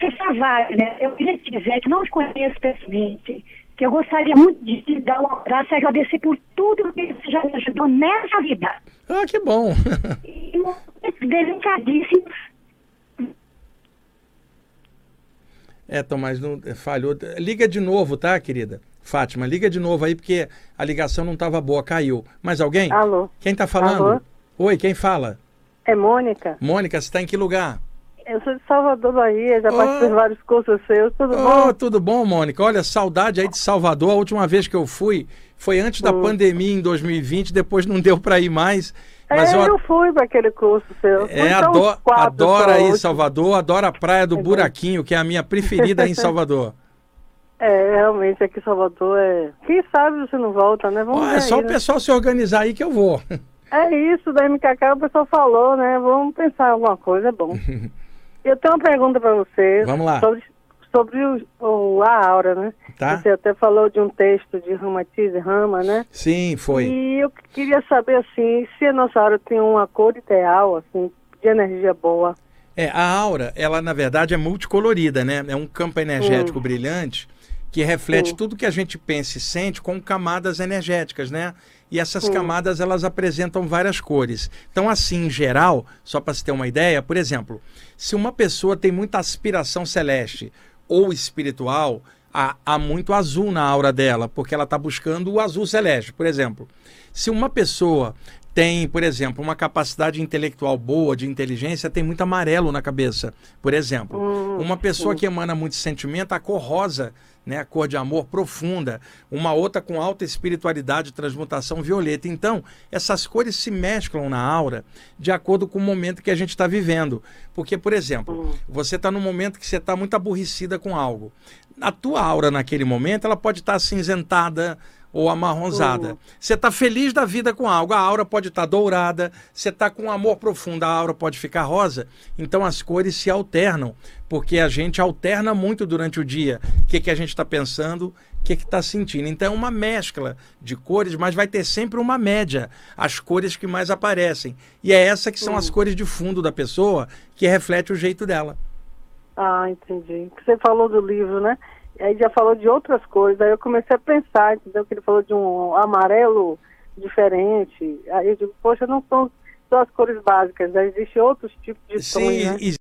Professor Wagner, eu queria te dizer que não te conheço pessoalmente, que eu gostaria muito de te dar um abraço e agradecer por tudo que você já me ajudou nessa vida. ah, que bom. E momentos delicadíssimos. É, Tomás, não, falhou. Liga de novo, tá, querida? Fátima, liga de novo aí porque a ligação não estava boa, caiu. Mais alguém? Alô? Quem está falando? Alô? Oi, quem fala? É Mônica. Mônica, você está em que lugar? Eu sou de Salvador, Bahia, já Oh. participei de vários cursos seus, tudo Oh, bom? tudo bom, Mônica? Olha, saudade aí de Salvador. A última vez que eu fui foi antes da Hum. pandemia em 2020, depois não deu para ir mais. Mas é, eu eu fui para aquele curso seu. É, adoro, adoro só aí. Salvador, adoro a Praia do É. Buraquinho, que é a minha preferida em Salvador. É, realmente aqui em Salvador é. Quem sabe você não volta, né? Vamos ver é só aí, o né? pessoal se organizar aí que eu vou. É isso, da MKK o pessoal falou, né? Vamos pensar em alguma coisa, é bom. Eu tenho uma pergunta para você. Vamos lá. Sobre, sobre o, o- a aura, né? Tá? Você até falou de um texto de Ramatize Rama, né? Sim, foi. E eu queria saber, assim, se a nossa aura tem uma cor ideal, assim, de energia boa. É, a aura, ela na verdade é multicolorida, né? É um campo energético Hum. brilhante que reflete Sim. tudo que a gente pensa e sente com camadas energéticas, né? E essas Sim. camadas elas apresentam várias cores. Então, assim, em geral, só para se ter uma ideia, por exemplo, se uma pessoa tem muita aspiração celeste ou espiritual, há, há muito azul na aura dela, porque ela está buscando o azul celeste, por exemplo. Se uma pessoa tem, por exemplo, uma capacidade intelectual boa, de inteligência, tem muito amarelo na cabeça, por exemplo. Hum, uma pessoa que emana muito sentimento, a cor rosa, né, a cor de amor profunda. Uma outra com alta espiritualidade, transmutação violeta. Então, essas cores se mesclam na aura de acordo com o momento que a gente está vivendo. Porque, por exemplo, você está num momento que você está muito aborrecida com algo. A tua aura naquele momento, ela pode estar cinzentada, ou amarronzada. Você está feliz da vida com algo, a aura pode estar dourada, você está com amor profundo, a aura pode ficar rosa. Então as cores se alternam, porque a gente alterna muito durante o dia o que, que a gente está pensando, o que está sentindo. Então é uma mescla de cores, mas vai ter sempre uma média, as cores que mais aparecem. E é essa que são as cores de fundo da pessoa, que reflete o jeito dela. Ah, entendi. Você falou do livro, né? Aí já falou de outras cores. Aí eu comecei a pensar, entendeu? Que ele falou de um amarelo diferente. Aí eu digo, poxa, não são só as cores básicas, né? existem outros tipos de tons, Sim, né? ex-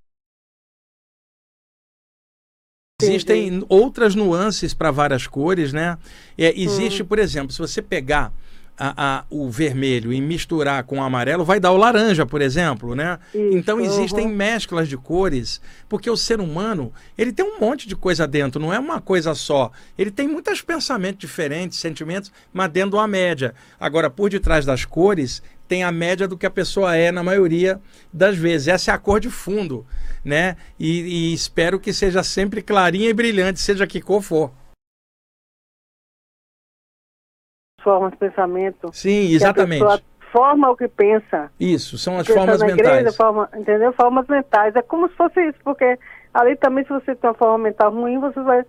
Existem outras nuances para várias cores, né? É, existe, por exemplo, se você pegar a- a- o vermelho e misturar com o amarelo, vai dar o laranja, por exemplo, né? Isso, então existem uhum. mesclas de cores, porque o ser humano ele tem um monte de coisa dentro, não é uma coisa só. Ele tem muitos pensamentos diferentes, sentimentos, mas dentro de uma média. Agora, por detrás das cores, tem a média do que a pessoa é na maioria das vezes. Essa é a cor de fundo, né? E, e espero que seja sempre clarinha e brilhante, seja que cor for. Formas de pensamento. Sim, Que a exatamente. pessoa forma o que pensa. Isso, são as Pensa formas na mentais. igreja, forma, entendeu? Formas mentais. É como se fosse isso, porque ali também, se você tem uma forma mental ruim, você vai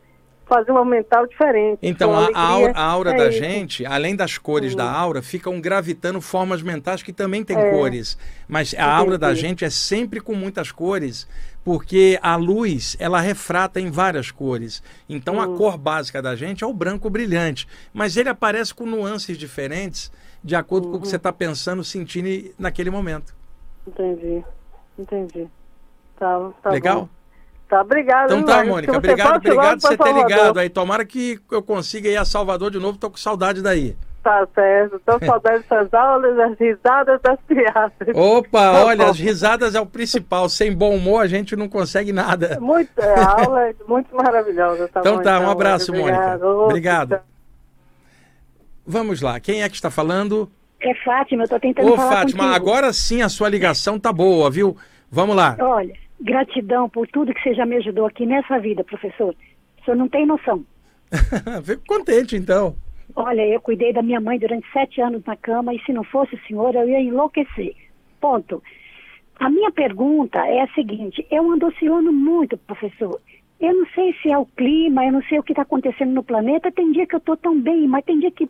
fazer uma mental diferente. Então, a, a alegria, aura, a aura é da isso. gente, além das cores da aura, ficam gravitando formas mentais que também têm É. cores. Mas a aura da gente é sempre com muitas cores, porque a luz, ela refrata em várias cores. Então, a cor básica da gente é o branco brilhante. Mas ele aparece com nuances diferentes, de acordo com o que você está pensando, sentindo naquele momento. Entendi, entendi. Tá, tá Legal? bom. Tá, obrigado. Então viu, tá? Mônica, obrigado, obrigado por você ter Salvador. ligado aí. Tomara que eu consiga ir a Salvador de novo, tô com saudade daí. Tá certo. Tô com saudade dessas aulas, das risadas das piadas. Opa, Tá olha, bom. as risadas é o principal. Sem bom humor a gente não consegue nada. Muito, é, a aula é muito maravilhosa. Tá Então bom, tá, um abraço, Obrigado. Mônica. Obrigado. tchau. Vamos lá, quem é que está falando? É Fátima, eu tô tentando Ô, falar Fátima, contigo. agora sim a sua ligação tá boa, viu? Vamos lá. Olha, gratidão por tudo que você já me ajudou aqui nessa vida, professor. O senhor não tem noção. Fico contente, então. Olha, eu cuidei da minha mãe durante sete anos na cama e se não fosse o senhor, eu ia enlouquecer. Ponto. A minha pergunta é a seguinte: eu ando oscilando muito, professor. Eu não sei se é o clima, eu não sei o que está acontecendo no planeta. Tem dia que eu estou tão bem, mas tem dia que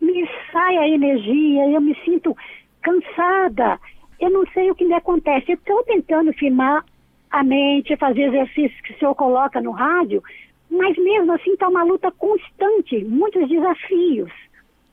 me sai a energia, eu me sinto cansada. Eu não sei o que me acontece. Eu estou tentando firmar a mente, fazer exercícios que o senhor coloca no rádio, mas mesmo assim está uma luta constante, muitos desafios.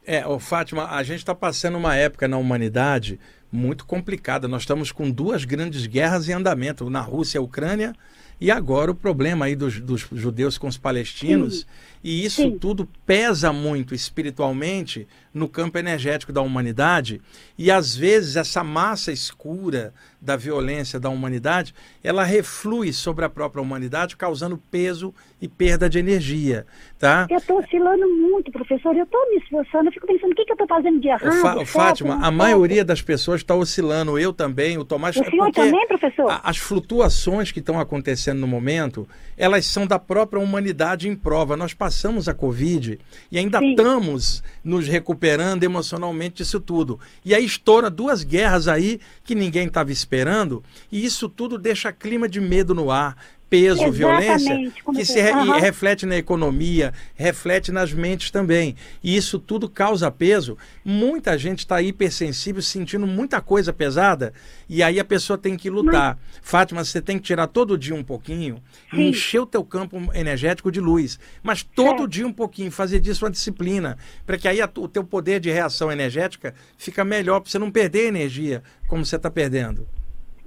É, ô, Fátima, a gente está passando uma época na humanidade muito complicada. Nós estamos com duas grandes guerras em andamento, na Rússia e a Ucrânia, E agora o problema aí dos, dos judeus com os palestinos, Sim. e isso Sim. tudo pesa muito espiritualmente no campo energético da humanidade, e às vezes essa massa escura da violência da humanidade, ela reflui sobre a própria humanidade, causando peso e perda de energia, tá? Eu estou oscilando muito, professor. Eu estou me esforçando. Eu fico pensando, o que, que eu estou fazendo de errado? Certo, Fátima, a maioria das pessoas está oscilando, eu também, o Tomás. O é senhor também, professor? as flutuações que estão acontecendo no momento, elas são da própria humanidade em prova. Nós passamos a Covid e ainda Sim. estamos nos recuperando emocionalmente disso tudo. E aí estoura duas guerras aí que ninguém estava esperando, e isso tudo deixa clima de medo no ar. Peso, Exatamente, violência, que se re- e Aham. reflete na economia, reflete nas mentes também. E isso tudo causa peso. Muita gente está hipersensível, sentindo muita coisa pesada, e aí a pessoa tem que lutar. Fátima, você tem que tirar todo dia um pouquinho e Sim. encher o teu campo energético de luz. Mas todo dia um pouquinho, fazer disso uma disciplina, para que aí a o teu poder de reação energética fica melhor, para você não perder energia como você está perdendo.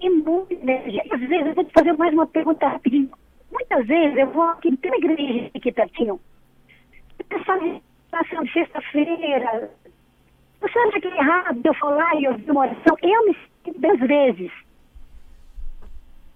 E muita energia. Às vezes, eu vou te fazer mais uma pergunta rapidinho. Muitas vezes eu vou aqui, tem uma igreja aqui pertinho. O pessoal passam de sexta-feira. Você acha que é errado eu falar e ouvir uma oração? Eu me sinto dez vezes.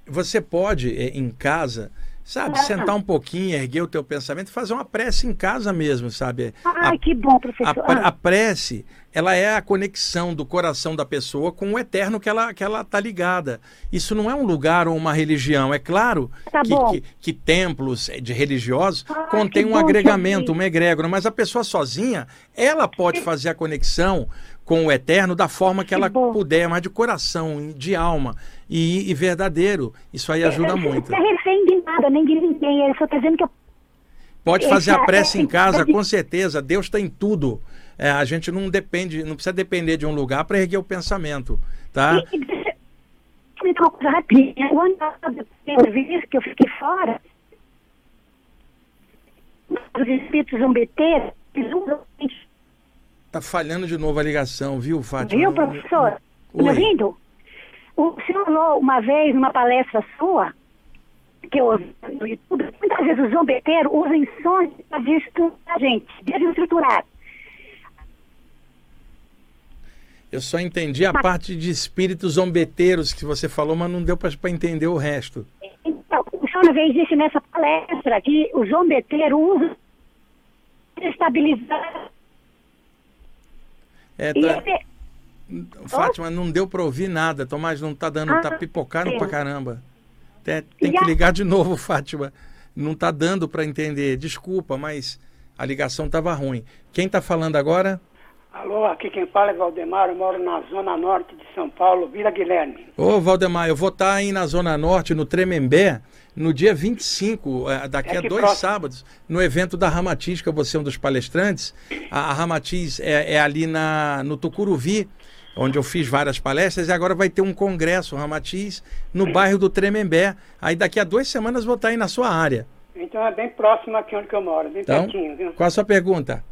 Você pode, eh, em casa, sabe, Ah. sentar um pouquinho, erguer o teu pensamento e fazer uma prece em casa mesmo, sabe? Ai, A- que bom, A, professor. pre- Ah, a prece, ela é a conexão do coração da pessoa com o eterno que ela, que ela tá ligada. Isso não é um lugar ou uma religião. É claro Tá que, que, que templos eh, de religiosos Ah, contêm um bom agregamento, uma egrégora, mas a pessoa sozinha, ela pode fazer a conexão com o eterno da forma que Que ela bom. puder, mas de coração, de alma e, e verdadeiro. Isso aí ajuda eu muito. Não é refém de nada, nem de ninguém. Eu só estou dizendo que eu Pode fazer a Essa- prece em essa- casa, com certeza. Deus está em tudo. É, a gente não depende, não precisa depender de um lugar para erguer o pensamento, tá? E, e uma coisa rapidinha. Eu vi que eu fiquei fora. Os espíritos zombeteiros, eles. Tá falhando de novo a ligação, viu, Fátima? Viu, professor? Tá me Oi. ouvindo? O senhor falou uma vez, numa palestra sua, que eu ouvi no YouTube, muitas vezes os zombeteiros usam sons para destruir a gente, desestruturar. Eu só entendi a parte de espíritos zombeteiros que você falou, mas não deu para entender o resto. Então, o senhor uma vez disse nessa palestra que o zombeteiro usa estabilizar. É, E tá- ele, Fátima, não deu para ouvir nada. Tomás, não tá dando, tá Ah, pipocando pra caramba. Tem, tem E que a- ligar de novo, Fátima. Não tá dando para entender. Desculpa, mas a ligação tava ruim. Quem tá falando agora? Alô, aqui quem fala é Valdemar, eu moro na zona norte de São Paulo, Vila Guilherme. Ô, Valdemar, eu vou estar aí na Zona Norte, no Tremembé, no dia 25, eh, daqui É a dois próximo. sábados, no evento da Ramatiz, que eu vou ser um dos palestrantes. A, a Ramatiz é, é ali na, no Tucuruvi, onde eu fiz várias palestras, e agora vai ter um congresso Ramatiz no bairro do Tremembé. Aí daqui a duas semanas vou estar aí na sua área. Então é bem próximo aqui onde eu moro, bem Então, pertinho, viu? qual a sua pergunta?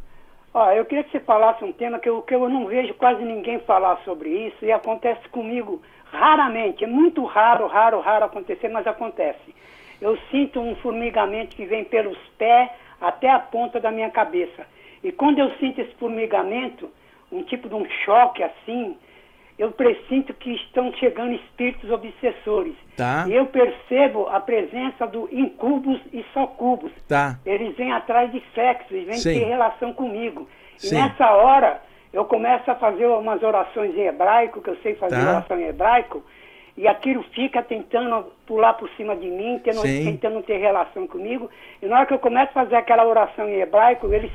Ó, eu queria que você falasse um tema que eu, que eu não vejo quase ninguém falar sobre isso e acontece comigo raramente. É muito raro, raro, raro acontecer, mas acontece. Eu sinto um formigamento que vem pelos pés até a ponta da minha cabeça. E quando eu sinto esse formigamento, um tipo de um choque assim, eu presinto que estão chegando espíritos obsessores. Tá. E eu percebo a presença do incubos e socubos. Tá. Eles vêm atrás de sexo, eles vêm Sim. ter relação comigo. Sim. E nessa hora, eu começo a fazer umas orações em hebraico, que eu sei fazer Tá. oração em hebraico, e aquilo fica tentando pular por cima de mim, tendo, tentando ter relação comigo. E na hora que eu começo a fazer aquela oração em hebraico, eles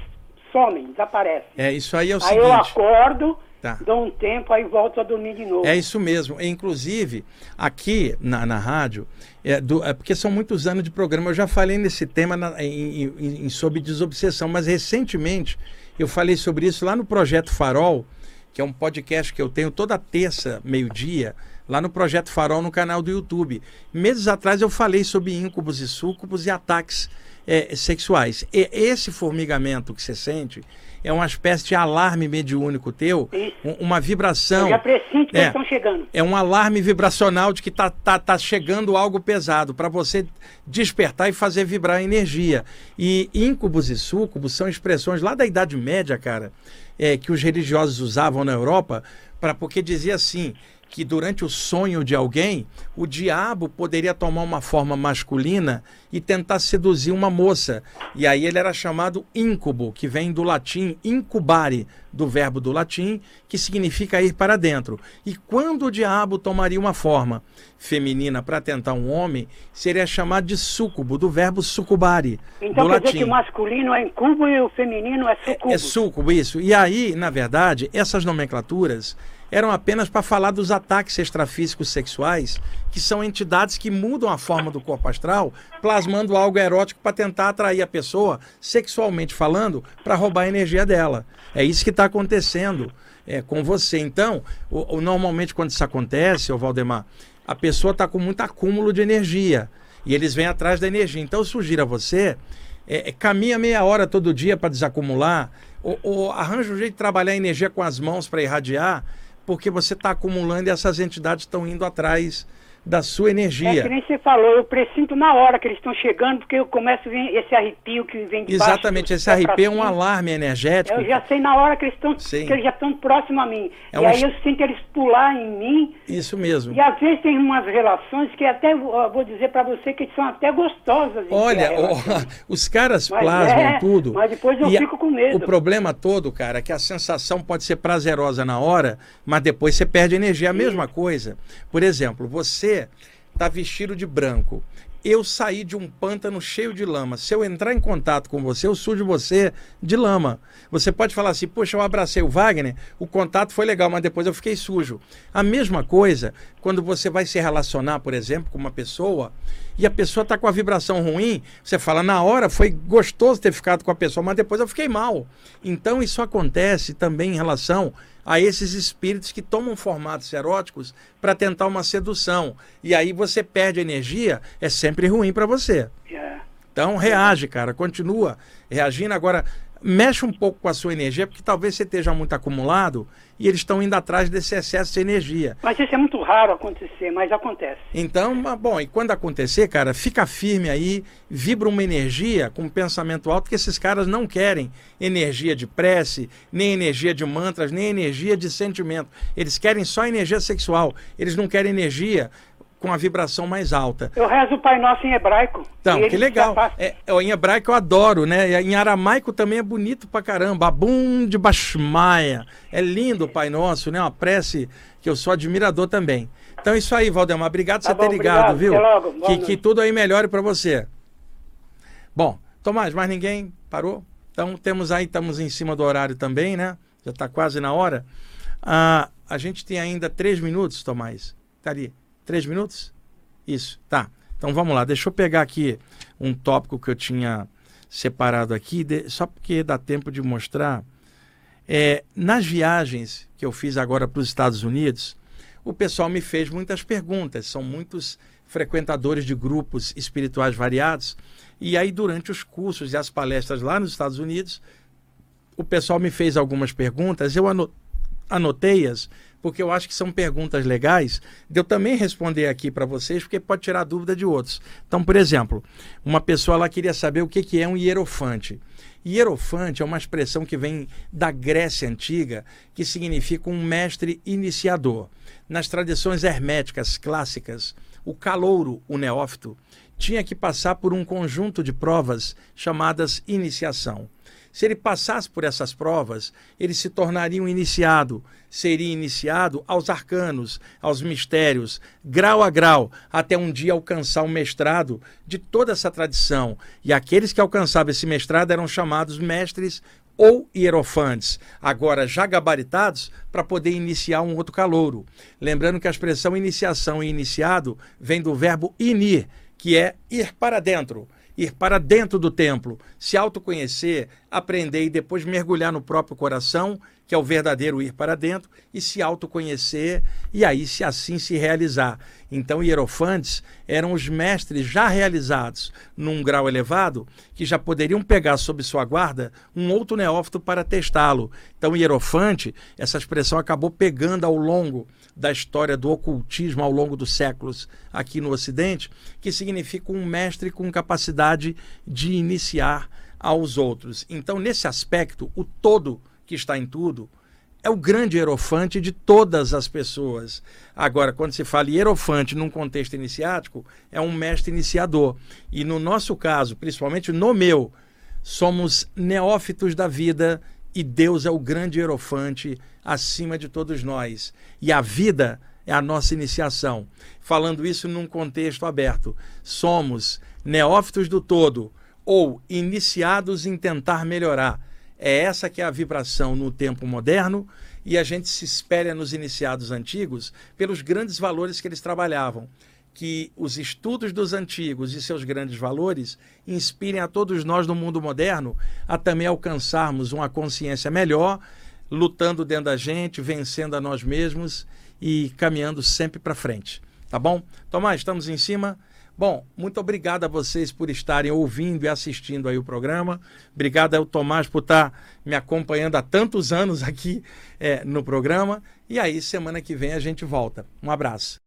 somem, desaparecem. É, isso aí é o aí eu seguinte. acordo, Tá. dou um tempo, aí volto a dormir de novo. É isso mesmo. Inclusive, aqui na, na rádio, é, do- é porque são muitos anos de programa, eu já falei nesse tema na- em, em- em- sobre desobsessão, mas recentemente eu falei sobre isso lá no Projeto Farol, que é um podcast que eu tenho toda terça, meio-dia, lá no Projeto Farol no canal do YouTube. Meses atrás eu falei sobre íncubos e súcubos e ataques é, sexuais. E esse formigamento que você sente é uma espécie de alarme mediúnico teu, um- uma vibração. Eu já que É. estão chegando. É um alarme vibracional de que tá, tá, tá chegando algo pesado para você despertar e fazer vibrar a energia. E íncubos e súcubos são expressões lá da Idade Média, cara, é, que os religiosos usavam na Europa, para porque dizia assim que durante o sonho de alguém, o diabo poderia tomar uma forma masculina e tentar seduzir uma moça. E aí ele era chamado íncubo, que vem do latim incubare, do verbo do latim, que significa ir para dentro. E quando o diabo tomaria uma forma feminina para tentar um homem, seria chamado de súcubo, do verbo sucubare, Então do quer latim. dizer que o masculino é incubo e o feminino é sucubo. É súcubo, isso. E aí, na verdade, essas nomenclaturas eram apenas para falar dos ataques extrafísicos sexuais, que são entidades que mudam a forma do corpo astral, plasmando algo erótico para tentar atrair a pessoa, sexualmente falando, para roubar a energia dela. É isso que está acontecendo é, com você. Então, o- o- normalmente quando isso acontece, ô Valdemar, a pessoa está com muito acúmulo de energia. E eles vêm atrás da energia. Então, eu sugiro a você é, é, caminha meia hora todo dia para desacumular, ou, ou arranja um jeito de trabalhar a energia com as mãos para irradiar, porque você está acumulando e essas entidades estão indo atrás da sua É que energia. nem você falou, eu pressinto na hora que eles estão chegando, porque eu começo a ver esse arrepio que vem de Exatamente, esse arrepio é um alarme energético. Eu já sei na hora que eles estão, que eles já estão próximos a mim. É e um aí eu sinto eles pular em mim. Isso mesmo. E às vezes tem umas relações que até vou dizer pra você que são até gostosas. Olha, ó, os caras Mas plasmam é, tudo. mas depois eu fico com medo. O problema todo, cara, é que a sensação pode ser prazerosa na hora, mas depois você perde energia. É a mesma coisa. Por exemplo, você tá vestido de branco. Eu saí de um pântano cheio de lama. Se eu entrar em contato com você, eu sujo você de lama. Você pode falar assim: Poxa, eu abracei o Wagner, o contato foi legal, mas depois eu fiquei sujo. A mesma coisa quando você vai se relacionar, por exemplo, com uma pessoa e a pessoa está com a vibração ruim, você fala, na hora foi gostoso ter ficado com a pessoa, mas depois eu fiquei mal. Então isso acontece também em relação a esses espíritos que tomam formatos eróticos para tentar uma sedução. E aí você perde energia, é sempre ruim para você. É. Então reage, cara, continua reagindo. Agora, mexe um pouco com a sua energia, porque talvez você esteja muito acumulado e eles estão indo atrás desse excesso de energia. Mas isso é muito raro acontecer, mas acontece. Então, bom, e quando acontecer, cara, fica firme aí, vibra uma energia com um pensamento alto, que esses caras não querem energia de prece, nem energia de mantras, nem energia de sentimento. Eles querem só energia sexual. Eles não querem energia com a vibração mais alta. Eu rezo o Pai Nosso em hebraico. Então, que legal. É, é, em hebraico eu adoro, né? Em aramaico também é bonito pra caramba. Abum de Bashmaia. É lindo o Pai Nosso, né? Uma prece que eu sou admirador também. Então é isso aí, Valdemar. Obrigado por Tá você ter bom, ligado, obrigado. viu? Até logo. Que, que tudo aí melhore pra você. Bom, Tomás, mais ninguém parou? Então temos aí, estamos em cima do horário também, né? Já está quase na hora. Ah, a gente tem ainda três minutos, Tomás. Tá ali. Três minutos? Isso, tá. Então vamos lá, deixa eu pegar aqui um tópico que eu tinha separado aqui, de- só porque dá tempo de mostrar. É, nas viagens que eu fiz agora para os Estados Unidos, o pessoal me fez muitas perguntas. São muitos frequentadores de grupos espirituais variados. E aí, durante os cursos e as palestras lá nos Estados Unidos, o pessoal me fez algumas perguntas. Eu ano- anotei-as porque eu acho que são perguntas legais de eu também responder aqui para vocês, porque pode tirar dúvida de outros. Então, por exemplo, uma pessoa lá queria saber o que, que é um hierofante. Hierofante é uma expressão que vem da Grécia Antiga, que significa um mestre iniciador. Nas tradições herméticas clássicas, o calouro, o neófito, tinha que passar por um conjunto de provas chamadas iniciação. Se ele passasse por essas provas, ele se tornaria um iniciado, seria iniciado aos arcanos, aos mistérios, grau a grau, até um dia alcançar o mestrado de toda essa tradição. E aqueles que alcançavam esse mestrado eram chamados mestres ou hierofantes, agora já gabaritados para poder iniciar um outro calouro. Lembrando que a expressão iniciação e iniciado vem do verbo inir, que é ir para dentro ir para dentro do templo, se autoconhecer, aprender e depois mergulhar no próprio coração que é o verdadeiro ir para dentro e se autoconhecer e aí se assim se realizar. Então, hierofantes eram os mestres já realizados num grau elevado que já poderiam pegar sob sua guarda um outro neófito para testá-lo. Então, hierofante, essa expressão acabou pegando ao longo da história do ocultismo ao longo dos séculos aqui no Ocidente, que significa um mestre com capacidade de iniciar aos outros. Então, nesse aspecto, o todo que está em tudo, é o grande hierofante de todas as pessoas. Agora, quando se fala hierofante num contexto iniciático, é um mestre iniciador. E no nosso caso, principalmente no meu, somos neófitos da vida e Deus é o grande hierofante acima de todos nós. E a vida é a nossa iniciação. Falando isso num contexto aberto, somos neófitos do todo ou iniciados em tentar melhorar é essa que é a vibração no tempo moderno e a gente se espelha nos iniciados antigos pelos grandes valores que eles trabalhavam. Que os estudos dos antigos e seus grandes valores inspirem a todos nós no mundo moderno a também alcançarmos uma consciência melhor, lutando dentro da gente, vencendo a nós mesmos e caminhando sempre para frente. Tá bom? Tomás, estamos em cima. Bom, muito obrigado a vocês por estarem ouvindo e assistindo aí o programa. Obrigado ao Tomás por estar me acompanhando há tantos anos aqui é, no programa. E aí, semana que vem a gente volta. Um abraço.